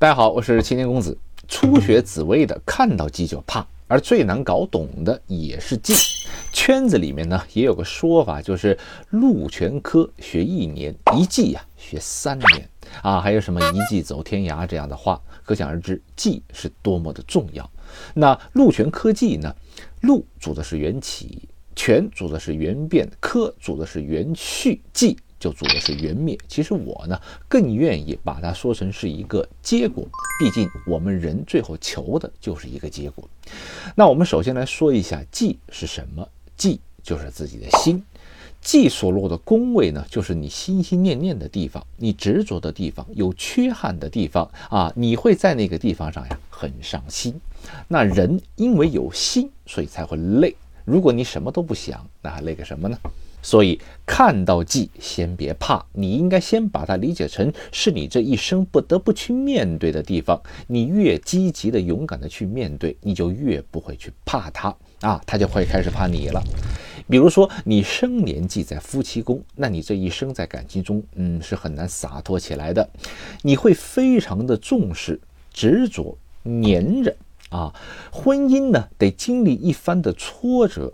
大家好，我是青年公子。初学紫薇的看到忌就怕，而最难搞懂的也是忌。圈子里面呢也有个说法，就是禄全科学一年，一忌呀学三年啊，还有什么一忌走天涯这样的话，可想而知忌是多么的重要。那禄全科忌呢？禄主的是缘起，泉主的是缘变，科主的是缘去，忌。就主的是缘灭，其实我呢更愿意把它说成是一个结果，毕竟我们人最后求的就是一个结果。那我们首先来说一下忌是什么？忌就是自己的心，忌所落的宫位呢，就是你心心念念的地方，你执着的地方，有缺憾的地方啊，你会在那个地方上呀很上心。那人因为有心，所以才会累。如果你什么都不想，那还累个什么呢？所以看到忌，先别怕，你应该先把它理解成是你这一生不得不去面对的地方。你越积极的、勇敢的去面对，你就越不会去怕它啊，它就会开始怕你了。比如说你生年忌在夫妻宫，那你这一生在感情中，嗯，是很难洒脱起来的。你会非常的重视、执着、粘人啊。婚姻呢，得经历一番的挫折，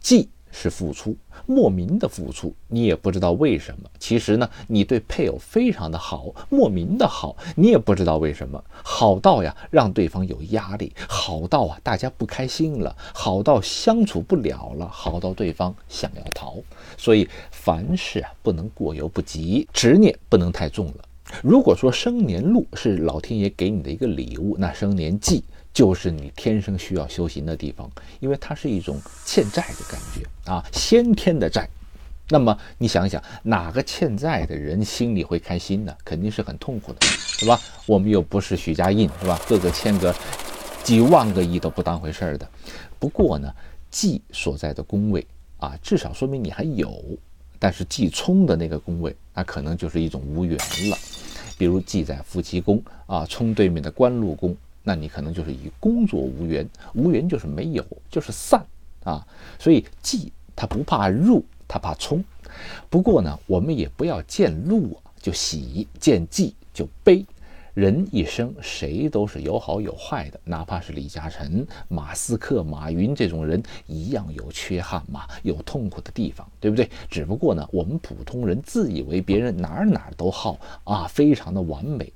忌。是付出，莫名的付出，你也不知道为什么。其实呢，你对配偶非常的好，莫名的好，你也不知道为什么，好到呀让对方有压力，好到啊大家不开心了，好到相处不了了，好到对方想要逃。所以凡事啊不能过犹不及，执念不能太重了。如果说生年禄是老天爷给你的一个礼物，那生年忌。就是你天生需要修行的地方，因为它是一种欠债的感觉啊，先天的债。那么你想想，哪个欠债的人心里会开心呢？肯定是很痛苦的，对吧？我们又不是许家印，是吧？个个欠个几万个亿都不当回事儿的。不过呢，忌所在的宫位啊，至少说明你还有。但是忌冲的那个宫位，那可能就是一种无缘了。比如忌在夫妻宫啊，冲对面的官禄宫。那你可能就是与工作无缘，无缘就是没有，就是散啊。所以忌他不怕入，他怕冲。不过呢，我们也不要见禄啊就喜，见忌就悲。人一生谁都是有好有坏的，哪怕是李嘉诚、马斯克、马云这种人一样有缺憾嘛，有痛苦的地方，对不对？只不过呢，我们普通人自以为别人哪儿哪儿都好啊，非常的完美。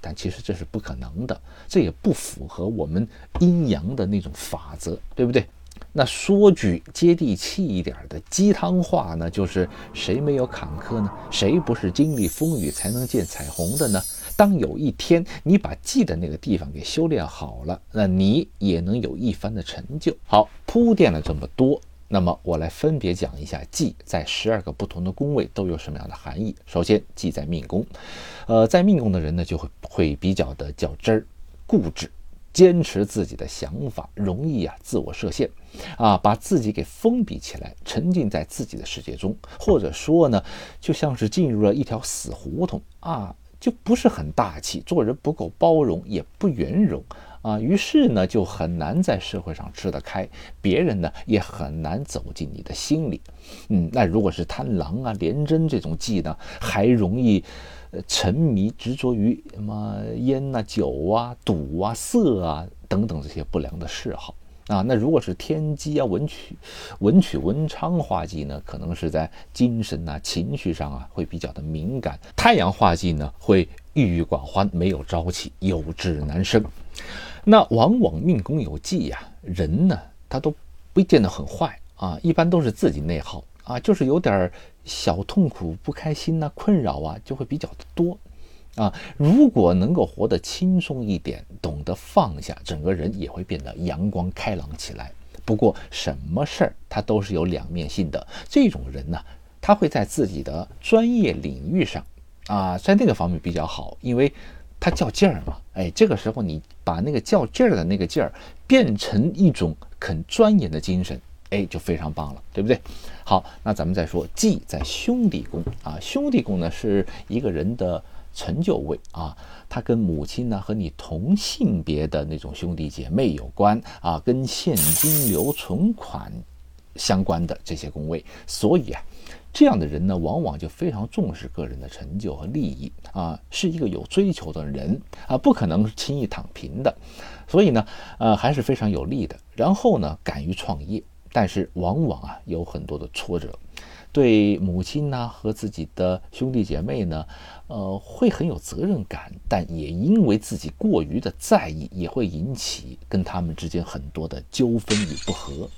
但其实这是不可能的，这也不符合我们阴阳的那种法则，对不对？那说句接地气一点的鸡汤话呢，就是谁没有坎坷呢？谁不是经历风雨才能见彩虹的呢？当有一天你把记的那个地方给修炼好了，那你也能有一番的成就。好，铺垫了这么多。那么我来分别讲一下忌在十二个不同的宫位都有什么样的含义。首先，忌在命宫，呃，在命宫的人呢就会会比较的较真儿、固执，坚持自己的想法，容易啊自我设限，啊把自己给封闭起来，沉浸在自己的世界中，或者说呢，就像是进入了一条死胡同啊，就不是很大气，做人不够包容，也不圆融。啊，于是呢，就很难在社会上吃得开，别人呢也很难走进你的心里。嗯，那如果是贪狼啊、廉贞这种忌呢，还容易，呃，沉迷执着于什么烟呐、酒啊、赌啊、色啊等等这些不良的嗜好啊。那如果是天机啊、文曲、文曲文昌化忌呢，可能是在精神呐、情绪上啊会比较的敏感。太阳化忌呢，会郁郁寡欢，没有朝气，有志难伸。那往往命宫有忌呀，人呢他都不见得很坏啊，一般都是自己内耗啊，就是有点小痛苦、不开心呐、困扰啊，就会比较多啊。如果能够活得轻松一点，懂得放下，整个人也会变得阳光开朗起来。不过什么事儿他都是有两面性的，这种人呢，他会在自己的专业领域上啊，在那个方面比较好，因为。他较劲儿嘛，哎，这个时候你把那个较劲儿的那个劲儿变成一种肯钻研的精神，哎，就非常棒了，对不对？好，那咱们再说，忌在兄弟宫啊，兄弟宫呢是一个人的成就位啊，他跟母亲呢和你同性别的那种兄弟姐妹有关啊，跟现金流存款相关的这些宫位，所以啊。这样的人呢，往往就非常重视个人的成就和利益啊，是一个有追求的人啊，不可能轻易躺平的。所以呢，呃，还是非常有利的。然后呢，敢于创业，但是往往啊有很多的挫折。对母亲呢和自己的兄弟姐妹呢，呃，会很有责任感，但也因为自己过于的在意，也会引起跟他们之间很多的纠纷与不和，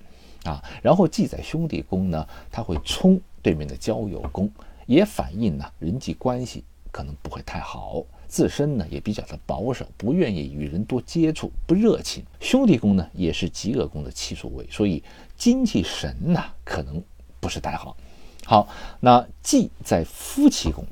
啊，然后记载兄弟宫呢，他会冲对面的交友宫，也反映呢人际关系可能不会太好，自身呢也比较的保守，不愿意与人多接触，不热情。兄弟宫呢也是极恶宫的七宿位，所以精气神呢可能不是太好。好，那忌在夫妻宫，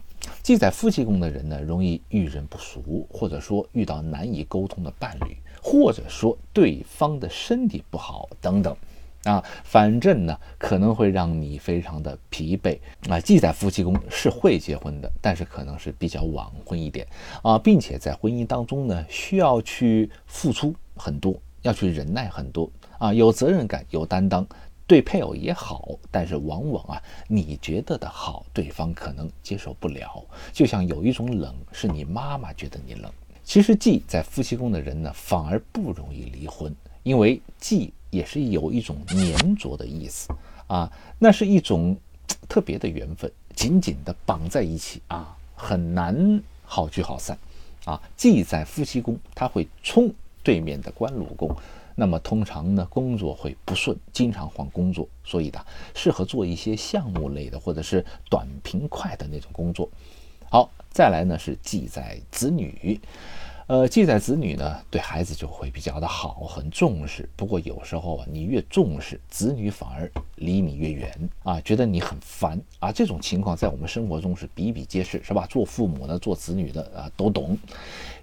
忌在夫妻宫的人呢，容易遇人不淑，或者说遇到难以沟通的伴侣，或者说对方的身体不好等等，啊，反正呢可能会让你非常的疲惫啊。忌在夫妻宫是会结婚的，但是可能是比较晚婚一点啊，并且在婚姻当中呢，需要去付出很多，要去忍耐很多啊，有责任感，有担当。对配偶也好，但是往往啊，你觉得的好，对方可能接受不了。就像有一种冷，是你妈妈觉得你冷。其实忌在夫妻宫的人呢，反而不容易离婚，因为忌也是有一种粘着的意思啊，那是一种特别的缘分，紧紧的绑在一起啊，很难好聚好散啊。忌在夫妻宫，他会冲对面的官禄宫。那么通常呢，工作会不顺，经常换工作，所以呢，适合做一些项目类的或者是短平快的那种工作。好，再来呢是记载子女，呃，记载子女呢，对孩子就会比较的好，很重视。不过有时候啊，你越重视，子女反而离你越远啊，觉得你很烦啊。这种情况在我们生活中是比比皆是，是吧？做父母的、做子女的啊都懂。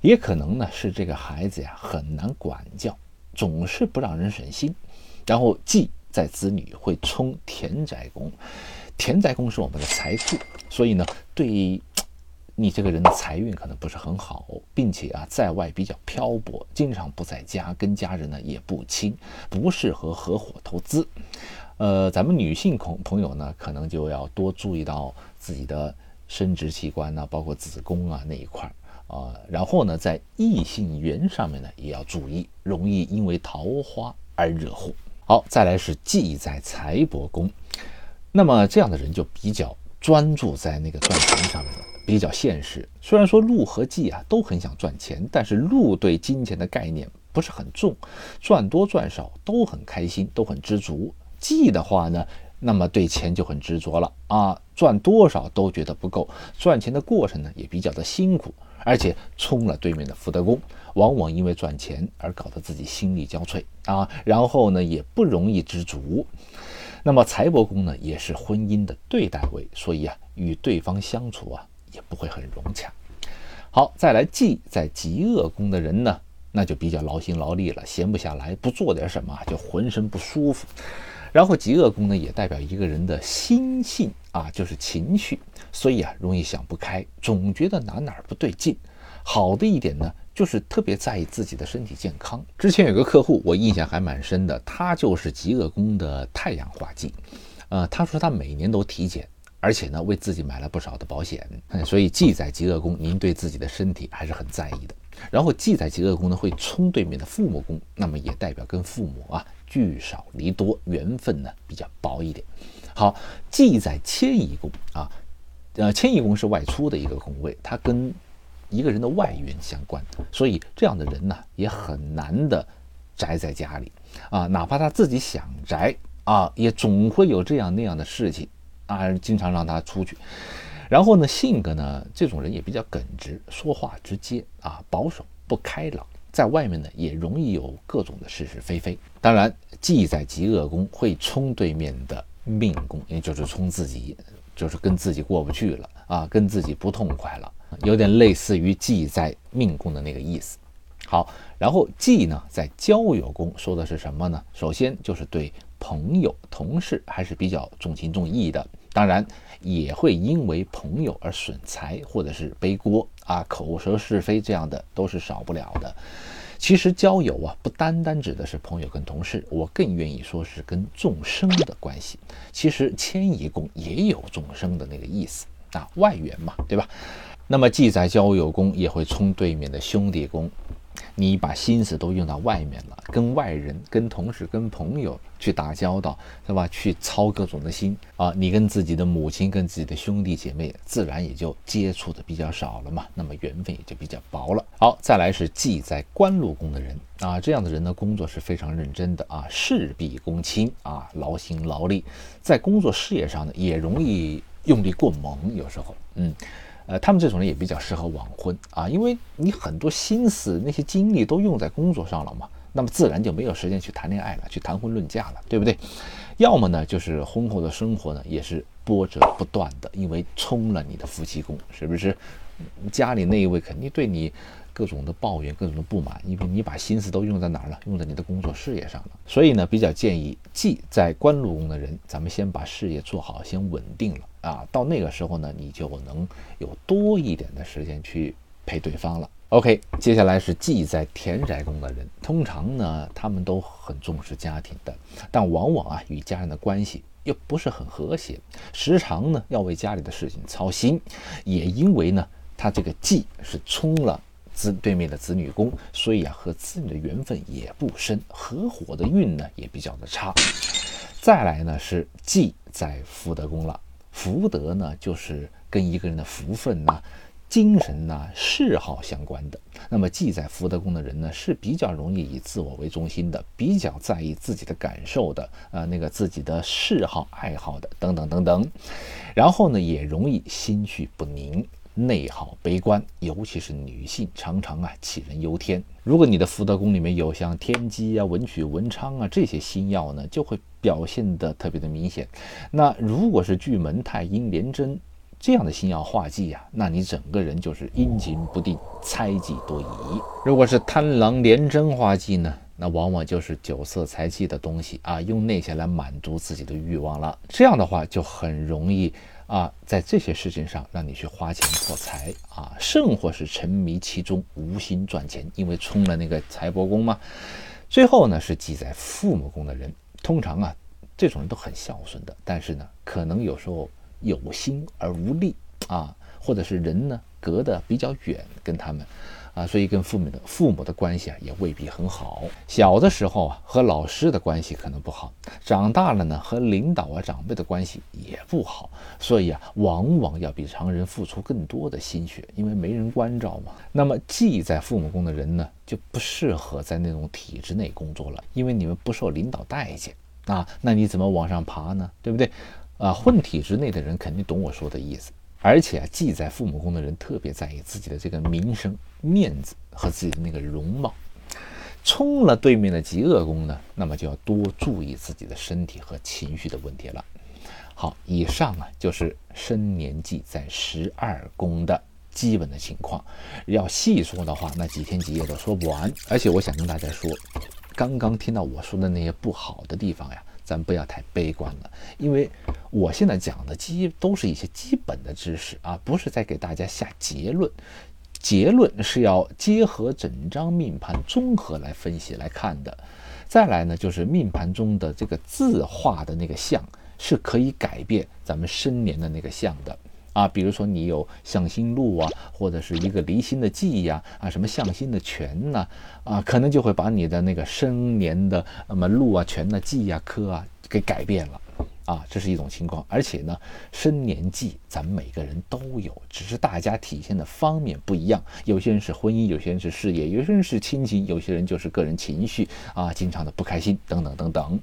也可能呢是这个孩子呀很难管教。总是不让人省心，然后忌在子女会冲田宅宫，田宅宫是我们的财库，所以呢，对你这个人的财运可能不是很好，并且啊，在外比较漂泊，经常不在家，跟家人呢也不亲，不适合合伙投资。呃，咱们女性朋朋友呢，可能就要多注意到自己的生殖器官呢，包括子宫啊那一块儿。啊，然后呢，在异性缘上面呢，也要注意，容易因为桃花而惹祸。好，再来是忌在财帛宫，那么这样的人就比较专注在那个赚钱上面了，比较现实。虽然说禄和忌啊都很想赚钱，但是禄对金钱的概念不是很重，赚多赚少都很开心，都很知足。忌的话呢，那么对钱就很执着了啊，赚多少都觉得不够，赚钱的过程呢也比较的辛苦。而且冲了对面的福德宫，往往因为赚钱而搞得自己心力交瘁啊，然后呢也不容易知足。那么财帛宫呢，也是婚姻的对待位，所以啊，与对方相处啊也不会很融洽。好，再来忌在极恶宫的人呢，那就比较劳心劳力了，闲不下来，不做点什么就浑身不舒服。然后极恶宫呢，也代表一个人的心性啊，就是情绪，所以啊，容易想不开，总觉得哪哪儿不对劲。好的一点呢，就是特别在意自己的身体健康。之前有个客户，我印象还蛮深的，他就是极恶宫的太阳化忌，呃，他说他每年都体检，而且呢，为自己买了不少的保险。所以忌在极恶宫，您对自己的身体还是很在意的。然后忌在极恶宫呢，会冲对面的父母宫，那么也代表跟父母啊。聚少离多，缘分呢比较薄一点。好，忌在迁移宫啊，呃，迁移宫是外出的一个宫位，它跟一个人的外缘相关，所以这样的人呢也很难的宅在家里啊，哪怕他自己想宅啊，也总会有这样那样的事情啊，经常让他出去。然后呢，性格呢，这种人也比较耿直，说话直接啊，保守不开朗。在外面呢，也容易有各种的是是非非。当然，忌在极恶宫会冲对面的命宫，也就是冲自己，就是跟自己过不去了啊，跟自己不痛快了，有点类似于忌在命宫的那个意思。好，然后忌呢在交友宫说的是什么呢？首先就是对朋友、同事还是比较重情重义的，当然也会因为朋友而损财或者是背锅。啊，口舌是非这样的都是少不了的。其实交友啊，不单单指的是朋友跟同事，我更愿意说是跟众生的关系。其实迁移宫也有众生的那个意思啊，外援嘛，对吧？那么记载交友宫，也会冲对面的兄弟宫。你把心思都用到外面了，跟外人、跟同事、跟朋友去打交道，是吧？去操各种的心啊，你跟自己的母亲、跟自己的兄弟姐妹，自然也就接触的比较少了嘛，那么缘分也就比较薄了。好，再来是忌在官禄宫的人啊，这样的人呢，工作是非常认真的啊，事必躬亲啊，劳心劳力，在工作事业上呢，也容易用力过猛，有时候，嗯。呃，他们这种人也比较适合晚婚啊，因为你很多心思、那些精力都用在工作上了嘛，那么自然就没有时间去谈恋爱了，去谈婚论嫁了，对不对？要么呢，就是婚后的生活呢也是波折不断的，因为冲了你的夫妻宫，是不是？家里那一位肯定对你。各种的抱怨，各种的不满，因为你把心思都用在哪儿了？用在你的工作事业上了。所以呢，比较建议，既在官禄宫的人，咱们先把事业做好，先稳定了啊。到那个时候呢，你就能有多一点的时间去陪对方了。OK，接下来是忌在田宅宫的人，通常呢，他们都很重视家庭的，但往往啊，与家人的关系又不是很和谐，时常呢要为家里的事情操心。也因为呢，他这个忌是冲了。子对面的子女宫，所以啊，和子女的缘分也不深，合伙的运呢也比较的差。再来呢是忌在福德宫了，福德呢就是跟一个人的福分呐、精神呐、嗜好相关的。那么忌在福德宫的人呢是比较容易以自我为中心的，比较在意自己的感受的，呃，那个自己的嗜好、爱好的等等等等。然后呢也容易心绪不宁。内耗悲观，尤其是女性，常常啊杞人忧天。如果你的福德宫里面有像天机啊、文曲、文昌啊这些星耀呢，就会表现得特别的明显。那如果是巨门、太阴、廉贞这样的星耀化忌啊，那你整个人就是阴晴不定、猜忌多疑。如果是贪狼、廉贞化忌呢，那往往就是酒色财气的东西啊，用那些来满足自己的欲望了。这样的话就很容易。啊，在这些事情上让你去花钱破财啊，甚或是沉迷其中无心赚钱，因为冲了那个财帛宫嘛。最后呢，是记在父母宫的人，通常啊，这种人都很孝顺的，但是呢，可能有时候有心而无力啊，或者是人呢隔得比较远，跟他们。啊，所以跟父母的父母的关系啊，也未必很好。小的时候啊，和老师的关系可能不好；长大了呢，和领导啊、长辈的关系也不好。所以啊，往往要比常人付出更多的心血，因为没人关照嘛。那么，记在父母宫的人呢，就不适合在那种体制内工作了，因为你们不受领导待见啊。那你怎么往上爬呢？对不对？啊，混体制内的人肯定懂我说的意思。而且啊，既在父母宫的人特别在意自己的这个名声、面子和自己的那个容貌，冲了对面的极恶宫呢，那么就要多注意自己的身体和情绪的问题了。好，以上啊就是生年忌在十二宫的基本的情况。要细说的话，那几天几夜都说不完。而且我想跟大家说，刚刚听到我说的那些不好的地方呀。咱不要太悲观了，因为我现在讲的基都是一些基本的知识啊，不是在给大家下结论。结论是要结合整张命盘综合来分析来看的。再来呢，就是命盘中的这个字画的那个相是可以改变咱们生年的那个相的。啊，比如说你有向心禄啊，或者是一个离心的忌呀，啊，什么向心的权呐，啊，可能就会把你的那个生年的那么路啊、权呐、忌呀、科啊给改变了。啊，这是一种情况，而且呢，生年纪咱们每个人都有，只是大家体现的方面不一样。有些人是婚姻，有些人是事业，有些人是亲情，有些人就是个人情绪啊，经常的不开心等等等等。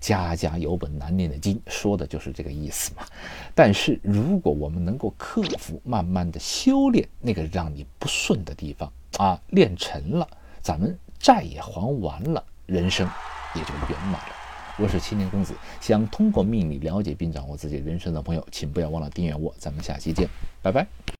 家家有本难念的经，说的就是这个意思嘛。但是如果我们能够克服，慢慢的修炼那个让你不顺的地方啊，练成了，咱们债也还完了，人生也就圆满了。我是青年公子，想通过命理了解并掌握自己人生的朋友，请不要忘了订阅我。咱们下期见，拜拜。